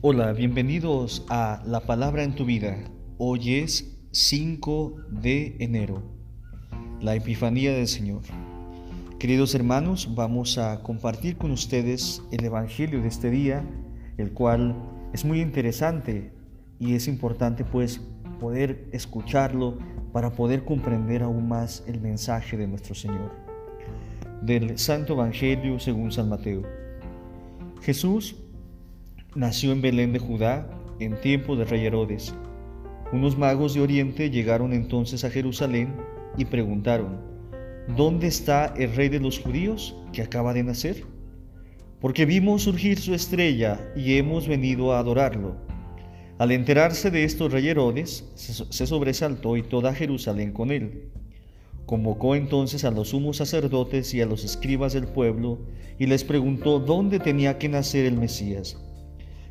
Hola, bienvenidos a La Palabra en tu vida. Hoy es 5 de enero, la Epifanía del Señor. Queridos hermanos, vamos a compartir con ustedes el Evangelio de este día, el cual es muy interesante y es importante pues poder escucharlo para poder comprender aún más el mensaje de nuestro Señor. Del Santo Evangelio según San Mateo. Jesús nació en Belén de Judá en tiempo de rey Herodes. Unos magos de Oriente llegaron entonces a Jerusalén y preguntaron, ¿Dónde está el rey de los judíos que acaba de nacer? Porque vimos surgir su estrella y hemos venido a adorarlo. Al enterarse de esto, rey Herodes se sobresaltó y toda Jerusalén con él. Convocó entonces a los sumos sacerdotes y a los escribas del pueblo y les preguntó dónde tenía que nacer el Mesías.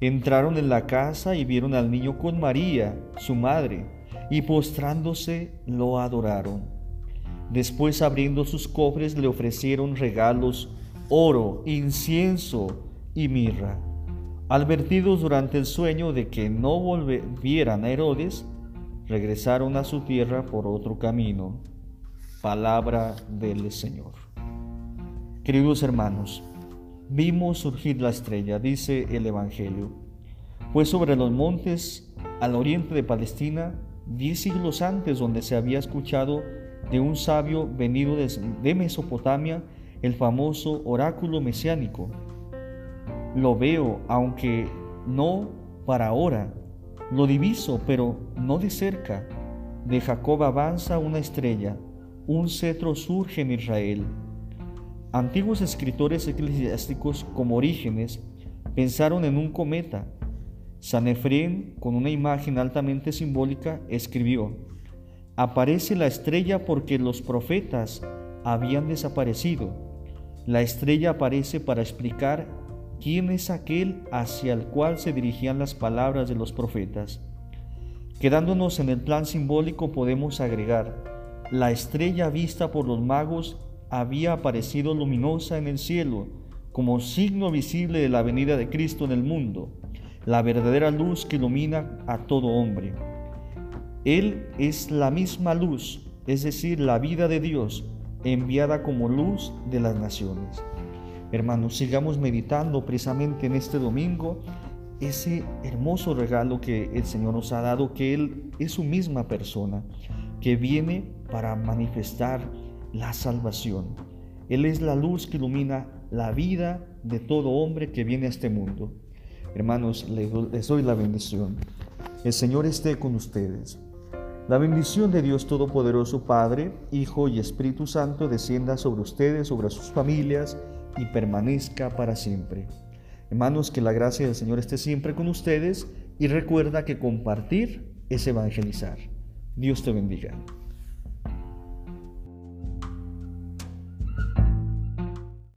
Entraron en la casa y vieron al niño con María, su madre, y postrándose lo adoraron. Después abriendo sus cofres le ofrecieron regalos, oro, incienso y mirra. Advertidos durante el sueño de que no volvieran a Herodes, regresaron a su tierra por otro camino. Palabra del Señor. Queridos hermanos, vimos surgir la estrella, dice el Evangelio. Fue sobre los montes al oriente de Palestina, diez siglos antes, donde se había escuchado de un sabio venido de Mesopotamia el famoso oráculo mesiánico. Lo veo, aunque no para ahora. Lo diviso, pero no de cerca. De Jacob avanza una estrella, un cetro surge en Israel. Antiguos escritores eclesiásticos como Orígenes pensaron en un cometa. Sanefrén, con una imagen altamente simbólica, escribió, Aparece la estrella porque los profetas habían desaparecido. La estrella aparece para explicar quién es aquel hacia el cual se dirigían las palabras de los profetas. Quedándonos en el plan simbólico podemos agregar, la estrella vista por los magos había aparecido luminosa en el cielo como signo visible de la venida de Cristo en el mundo, la verdadera luz que ilumina a todo hombre. Él es la misma luz, es decir, la vida de Dios, enviada como luz de las naciones. Hermanos, sigamos meditando precisamente en este domingo ese hermoso regalo que el Señor nos ha dado, que Él es su misma persona, que viene para manifestar la salvación. Él es la luz que ilumina la vida de todo hombre que viene a este mundo. Hermanos, les doy la bendición. El Señor esté con ustedes. La bendición de Dios Todopoderoso, Padre, Hijo y Espíritu Santo, descienda sobre ustedes, sobre sus familias y permanezca para siempre. Hermanos, que la gracia del Señor esté siempre con ustedes y recuerda que compartir es evangelizar. Dios te bendiga.